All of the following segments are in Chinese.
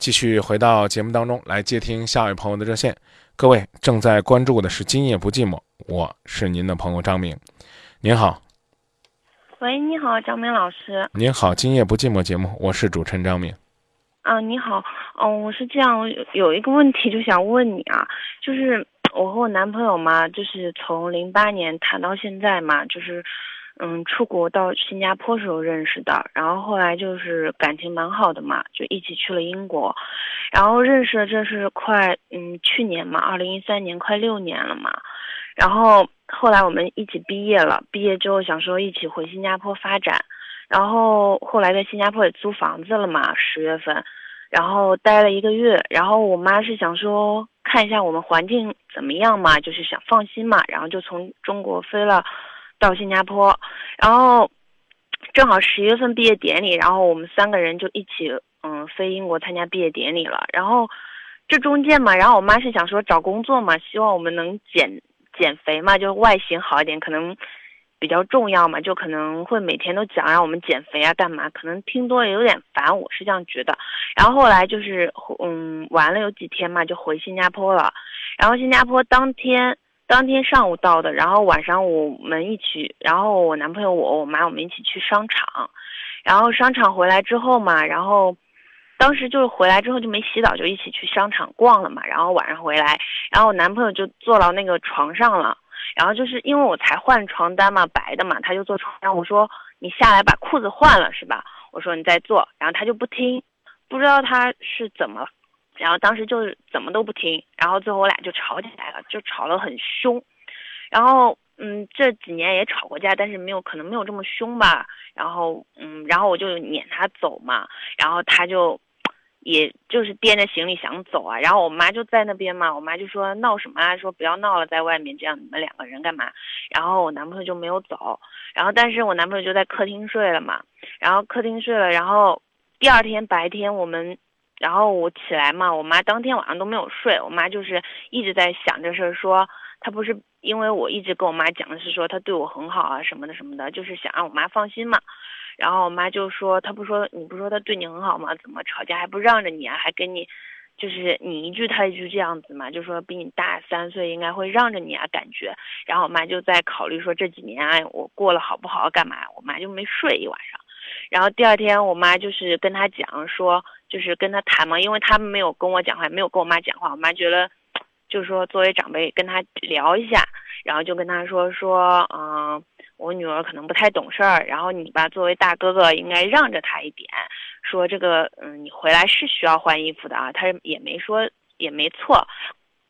继续回到节目当中来接听下一位朋友的热线。各位正在关注的是《今夜不寂寞》，我是您的朋友张明。您好，喂，你好，张明老师。您好，《今夜不寂寞》节目，我是主持人张明。啊，你好，嗯，我是这样，有有一个问题就想问你啊，就是我和我男朋友嘛，就是从零八年谈到现在嘛，就是。嗯，出国到新加坡时候认识的，然后后来就是感情蛮好的嘛，就一起去了英国，然后认识的这是快嗯去年嘛，二零一三年快六年了嘛，然后后来我们一起毕业了，毕业之后想说一起回新加坡发展，然后后来在新加坡也租房子了嘛，十月份，然后待了一个月，然后我妈是想说看一下我们环境怎么样嘛，就是想放心嘛，然后就从中国飞了。到新加坡，然后正好十月份毕业典礼，然后我们三个人就一起嗯飞英国参加毕业典礼了。然后这中间嘛，然后我妈是想说找工作嘛，希望我们能减减肥嘛，就外形好一点，可能比较重要嘛，就可能会每天都讲让我们减肥啊，干嘛？可能听多了有点烦，我是这样觉得。然后后来就是嗯玩了有几天嘛，就回新加坡了。然后新加坡当天。当天上午到的，然后晚上我们一起，然后我男朋友我我妈我们一起去商场，然后商场回来之后嘛，然后当时就是回来之后就没洗澡，就一起去商场逛了嘛，然后晚上回来，然后我男朋友就坐到那个床上了，然后就是因为我才换床单嘛，白的嘛，他就坐床上，我说你下来把裤子换了是吧？我说你再坐，然后他就不听，不知道他是怎么。然后当时就是怎么都不听，然后最后我俩就吵起来了，就吵得很凶。然后嗯，这几年也吵过架，但是没有可能没有这么凶吧。然后嗯，然后我就撵他走嘛，然后他就也就是掂着行李想走啊。然后我妈就在那边嘛，我妈就说闹什么啊，说不要闹了，在外面这样你们两个人干嘛？然后我男朋友就没有走，然后但是我男朋友就在客厅睡了嘛，然后客厅睡了，然后第二天白天我们。然后我起来嘛，我妈当天晚上都没有睡，我妈就是一直在想这事儿，说她不是因为我一直跟我妈讲的是说她对我很好啊什么的什么的，就是想让我妈放心嘛。然后我妈就说，她不说你不说她对你很好吗？怎么吵架还不让着你啊？还跟你，就是你一句他一句这样子嘛，就说比你大三岁应该会让着你啊感觉。然后我妈就在考虑说这几年啊我过了好不好干嘛？我妈就没睡一晚上。然后第二天我妈就是跟她讲说。就是跟他谈嘛，因为他没有跟我讲话，没有跟我妈讲话，我妈觉得，就是说作为长辈跟他聊一下，然后就跟他说说，嗯，我女儿可能不太懂事儿，然后你吧作为大哥哥应该让着她一点，说这个，嗯，你回来是需要换衣服的啊，他也没说也没错，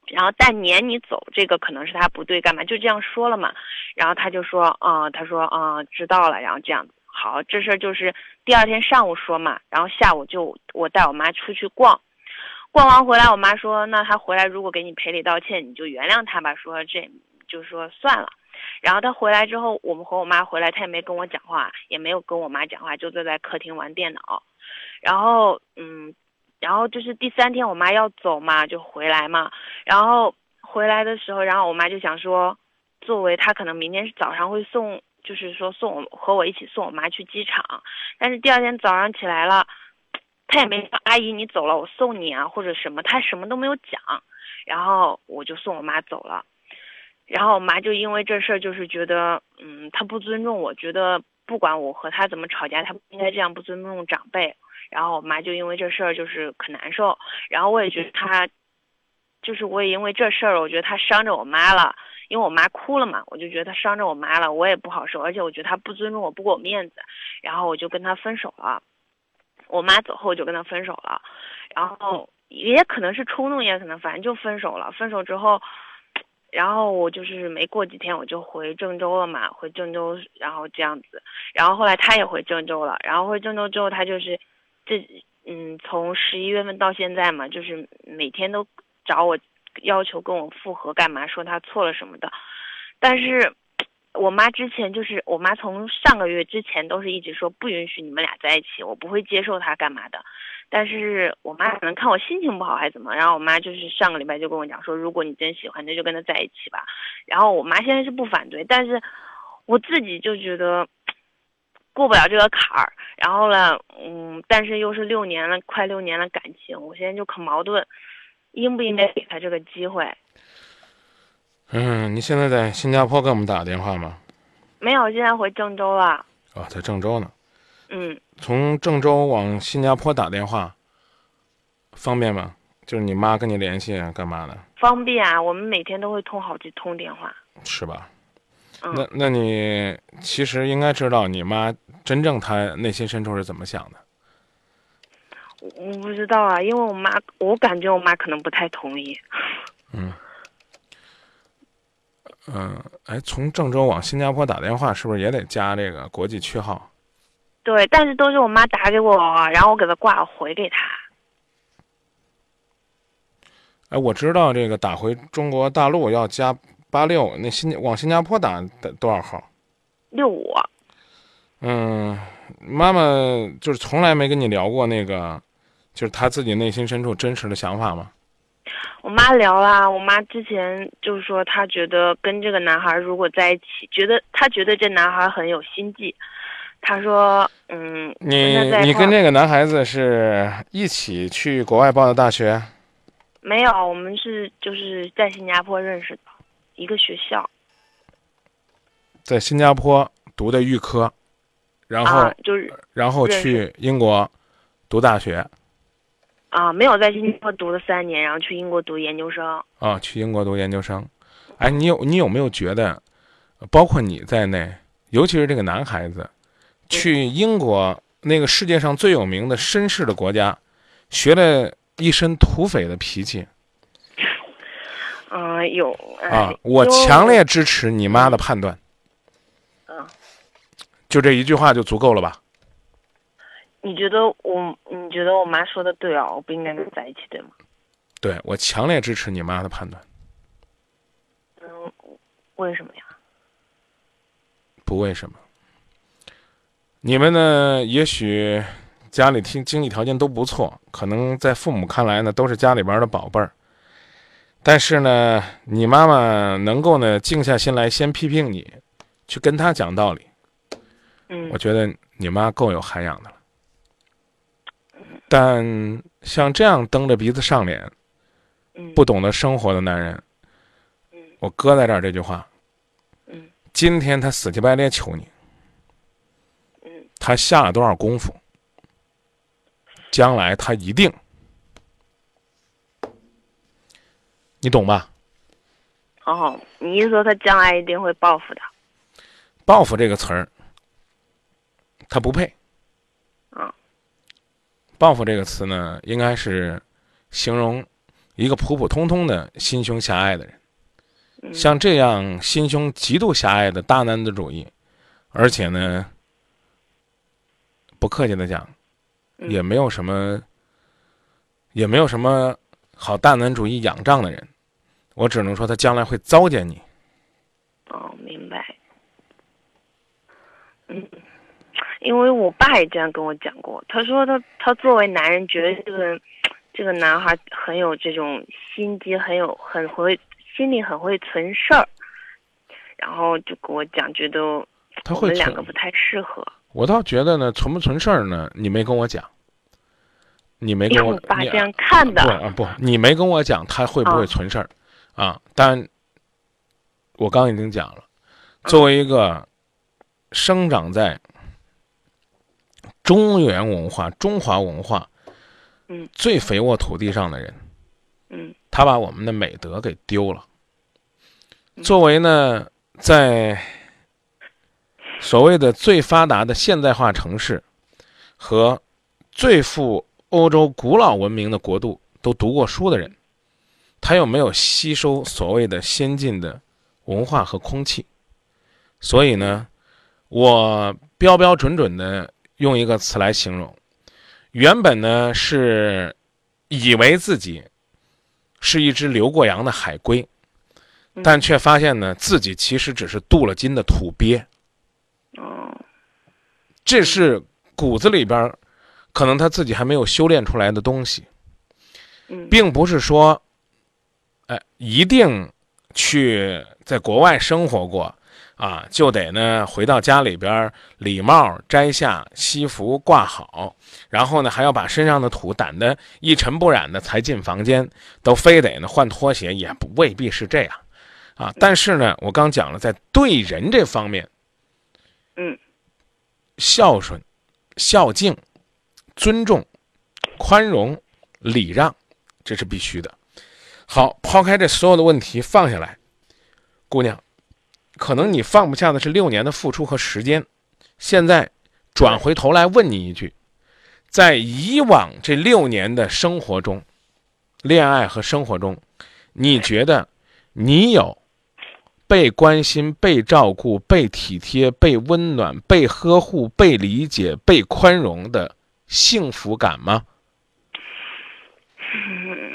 然后但撵你走这个可能是他不对，干嘛？就这样说了嘛，然后他就说，啊，他说，啊，知道了，然后这样子。好，这事儿就是第二天上午说嘛，然后下午就我带我妈出去逛，逛完回来，我妈说，那他回来如果给你赔礼道歉，你就原谅他吧。说这就说算了。然后他回来之后，我们和我妈回来，他也没跟我讲话，也没有跟我妈讲话，就坐在客厅玩电脑。然后嗯，然后就是第三天我妈要走嘛，就回来嘛。然后回来的时候，然后我妈就想说，作为她可能明天早上会送。就是说送我和我一起送我妈去机场，但是第二天早上起来了，他也没说阿姨你走了我送你啊或者什么，他什么都没有讲，然后我就送我妈走了，然后我妈就因为这事儿就是觉得嗯他不尊重我，觉得不管我和他怎么吵架，他不应该这样不尊重长辈，然后我妈就因为这事儿就是可难受，然后我也觉得他，就是我也因为这事儿我觉得他伤着我妈了。因为我妈哭了嘛，我就觉得他伤着我妈了，我也不好受，而且我觉得他不尊重我，不给我面子，然后我就跟他分手了。我妈走后就跟他分手了，然后也可能是冲动，也可能反正就分手了。分手之后，然后我就是没过几天我就回郑州了嘛，回郑州，然后这样子，然后后来他也回郑州了，然后回郑州之后他就是这嗯，从十一月份到现在嘛，就是每天都找我。要求跟我复合干嘛？说他错了什么的，但是我妈之前就是我妈从上个月之前都是一直说不允许你们俩在一起，我不会接受他干嘛的。但是我妈可能看我心情不好还是怎么，然后我妈就是上个礼拜就跟我讲说，如果你真喜欢，那就跟他在一起吧。然后我妈现在是不反对，但是我自己就觉得过不了这个坎儿。然后呢，嗯，但是又是六年了，快六年了感情，我现在就可矛盾，应不应该给他这个机会？嗯，你现在在新加坡给我们打电话吗？没有，现在回郑州了。哦，在郑州呢。嗯，从郑州往新加坡打电话方便吗？就是你妈跟你联系干嘛的？方便啊，我们每天都会通好几通电话。是吧？嗯，那那你其实应该知道你妈真正她内心深处是怎么想的。我不知道啊，因为我妈，我感觉我妈可能不太同意。嗯。嗯，哎，从郑州往新加坡打电话是不是也得加这个国际区号？对，但是都是我妈打给我，然后我给她挂回给她。哎，我知道这个打回中国大陆要加八六，那新往新加坡打的多少号？六五。嗯，妈妈就是从来没跟你聊过那个，就是他自己内心深处真实的想法吗？我妈聊啦，我妈之前就是说，她觉得跟这个男孩如果在一起，觉得她觉得这男孩很有心计。她说，嗯，你你跟这个男孩子是一起去国外报的大学？没有，我们是就是在新加坡认识的，一个学校。在新加坡读的预科，然后就是然后去英国读大学。啊，没有在新加坡读了三年，然后去英国读研究生。啊，去英国读研究生。哎，你有你有没有觉得，包括你在内，尤其是这个男孩子，去英国那个世界上最有名的绅士的国家，学了一身土匪的脾气。嗯，有啊，我强烈支持你妈的判断。嗯，就这一句话就足够了吧？你觉得我？你觉得我妈说的对啊？我不应该跟他在一起，对吗？对，我强烈支持你妈的判断。嗯，为什么呀？不为什么。你们呢？也许家里经经济条件都不错，可能在父母看来呢，都是家里边的宝贝儿。但是呢，你妈妈能够呢静下心来先批评你，去跟他讲道理。嗯，我觉得你妈够有涵养的了。但像这样蹬着鼻子上脸、不懂得生活的男人，我搁在这儿这句话，今天他死乞白赖求你，他下了多少功夫，将来他一定，你懂吧？哦，你意思说他将来一定会报复的？报复这个词儿，他不配。报复这个词呢，应该是形容一个普普通通的心胸狭隘的人。像这样心胸极度狭隘的大男子主义，而且呢，不客气的讲，也没有什么，也没有什么好大男主义仰仗的人，我只能说他将来会糟践你。哦，明白。嗯。因为我爸也这样跟我讲过，他说他他作为男人觉得这个这个男孩很有这种心机，很有很会心里很会存事儿，然后就跟我讲，觉得我们两个不太适合。我倒觉得呢，存不存事儿呢？你没跟我讲，你没跟我爸这样看的。不啊不，你没跟我讲他会不会存事儿啊？但我刚已经讲了，作为一个生长在。中原文化、中华文化，嗯，最肥沃土地上的人，嗯，他把我们的美德给丢了。作为呢，在所谓的最发达的现代化城市和最富欧洲古老文明的国度都读过书的人，他又没有吸收所谓的先进的文化和空气，所以呢，我标标准准的。用一个词来形容，原本呢是以为自己是一只留过洋的海龟，但却发现呢自己其实只是镀了金的土鳖。哦，这是骨子里边可能他自己还没有修炼出来的东西，并不是说，哎，一定去在国外生活过啊，就得呢回到家里边，礼帽摘下，西服挂好，然后呢还要把身上的土掸得一尘不染的才进房间，都非得呢换拖鞋，也不未必是这样，啊，但是呢，我刚讲了，在对人这方面，嗯，孝顺、孝敬、尊重、宽容、礼让，这是必须的。好，抛开这所有的问题放下来，姑娘。可能你放不下的是六年的付出和时间，现在转回头来问你一句：在以往这六年的生活中，恋爱和生活中，你觉得你有被关心、被照顾、被体贴、被温暖、被呵护、被理解、被宽容的幸福感吗？嗯，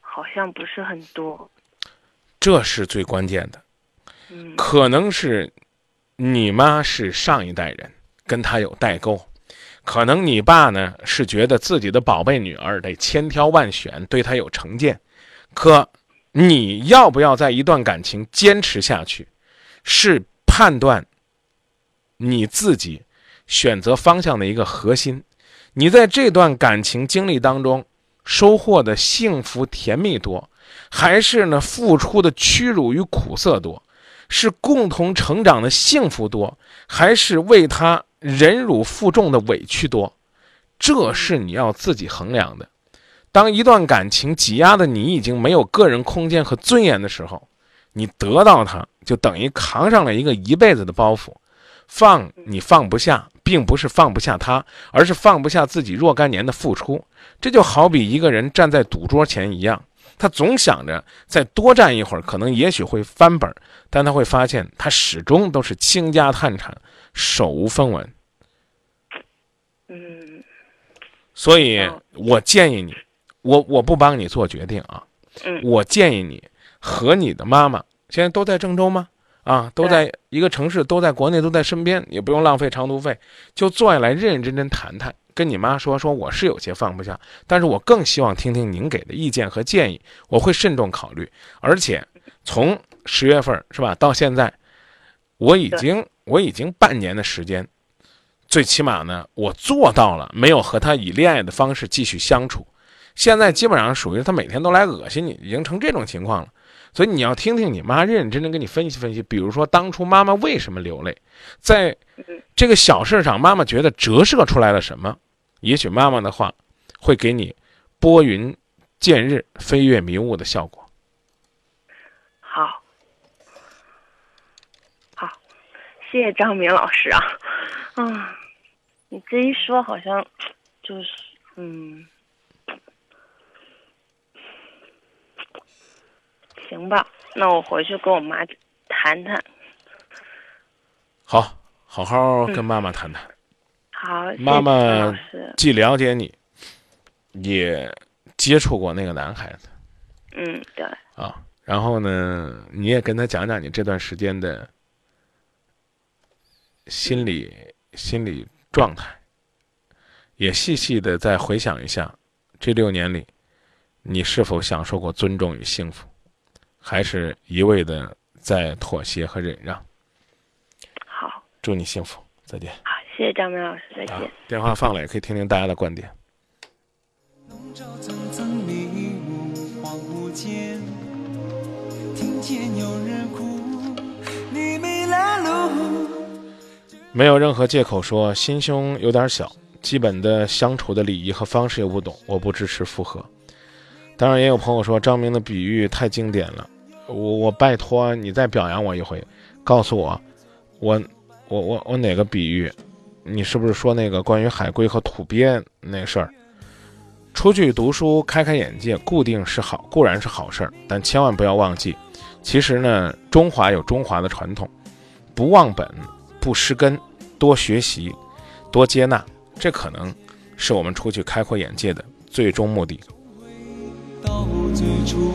好像不是很多。这是最关键的。可能是你妈是上一代人，跟他有代沟；可能你爸呢是觉得自己的宝贝女儿得千挑万选，对他有成见。可你要不要在一段感情坚持下去，是判断你自己选择方向的一个核心。你在这段感情经历当中收获的幸福甜蜜多，还是呢付出的屈辱与苦涩多？是共同成长的幸福多，还是为他忍辱负重的委屈多？这是你要自己衡量的。当一段感情挤压的你已经没有个人空间和尊严的时候，你得到他就等于扛上了一个一辈子的包袱。放你放不下，并不是放不下他，而是放不下自己若干年的付出。这就好比一个人站在赌桌前一样。他总想着再多站一会儿，可能也许会翻本，但他会发现他始终都是倾家荡产，手无分文。嗯，所以我建议你，我我不帮你做决定啊。嗯，我建议你和你的妈妈现在都在郑州吗？啊，都在一个城市，都在国内，都在身边，也不用浪费长途费，就坐下来认认真真谈谈。跟你妈说说，我是有些放不下，但是我更希望听听您给的意见和建议，我会慎重考虑。而且，从十月份是吧到现在，我已经我已经半年的时间，最起码呢，我做到了没有和他以恋爱的方式继续相处。现在基本上属于他每天都来恶心你，已经成这种情况了。所以你要听听你妈认认真真跟你分析分析，比如说当初妈妈为什么流泪，在这个小事上，妈妈觉得折射出来了什么？也许妈妈的话会给你拨云见日、飞跃迷雾的效果。好，好，谢谢张明老师啊，嗯，你这一说，好像就是嗯。行吧，那我回去跟我妈谈谈。好，好好跟妈妈谈谈。好，妈妈既了解你，也接触过那个男孩子。嗯，对。啊，然后呢，你也跟他讲讲你这段时间的心理心理状态，也细细的再回想一下这六年里，你是否享受过尊重与幸福。还是一味的在妥协和忍让。好，祝你幸福，再见。好，谢谢张明老师，再见。电话放了，也可以听听大家的观点。没有任何借口说心胸有点小，基本的相处的礼仪和方式也不懂，我不支持复合。当然，也有朋友说张明的比喻太经典了，我我拜托你再表扬我一回，告诉我，我我我我哪个比喻？你是不是说那个关于海龟和土鳖那事儿？出去读书开开眼界，固定是好，固然是好事儿，但千万不要忘记，其实呢，中华有中华的传统，不忘本，不失根，多学习，多接纳，这可能是我们出去开阔眼界的最终目的。到最初。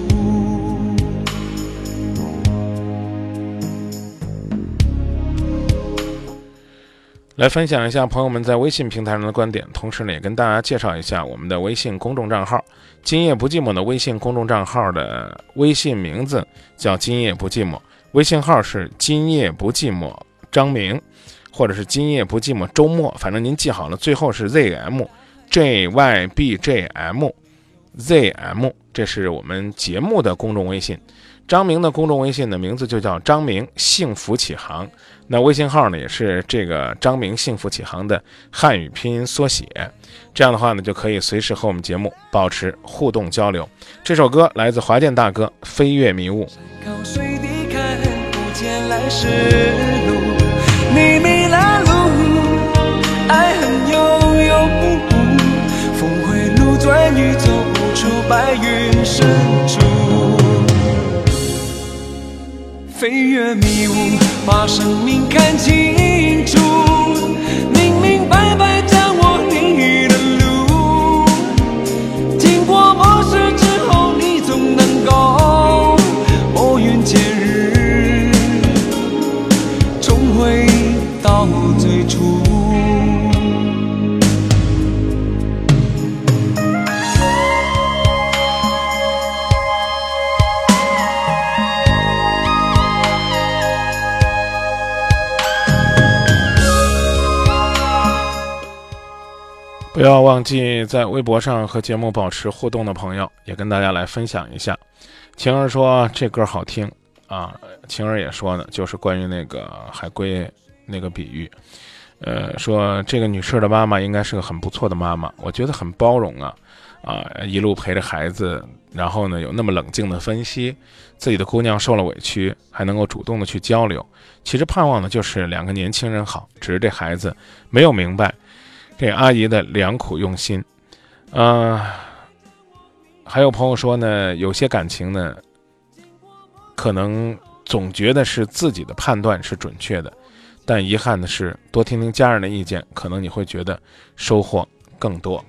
来分享一下朋友们在微信平台上的观点，同时呢，也跟大家介绍一下我们的微信公众账号“今夜不寂寞”的微信公众账号的微信名字叫“今夜不寂寞”，微信号是今夜不寂寞张明，或者是今夜不寂寞周末，反正您记好了，最后是 zm jybjm zm，这是我们节目的公众微信。张明的公众微信的名字就叫张明幸福启航，那微信号呢也是这个张明幸福启航的汉语拼音缩写。这样的话呢，就可以随时和我们节目保持互动交流。这首歌来自华健大哥《飞越迷雾》。你迷了路，爱恨悠悠，峰回路转，欲走白云深处。飞越迷雾，把生命看清楚，忘记在微博上和节目保持互动的朋友，也跟大家来分享一下。晴儿说这歌好听啊，晴儿也说呢，就是关于那个海龟那个比喻，呃，说这个女士的妈妈应该是个很不错的妈妈，我觉得很包容啊，啊，一路陪着孩子，然后呢有那么冷静的分析自己的姑娘受了委屈，还能够主动的去交流。其实盼望的就是两个年轻人好，只是这孩子没有明白。这阿姨的良苦用心，啊，还有朋友说呢，有些感情呢，可能总觉得是自己的判断是准确的，但遗憾的是，多听听家人的意见，可能你会觉得收获更多。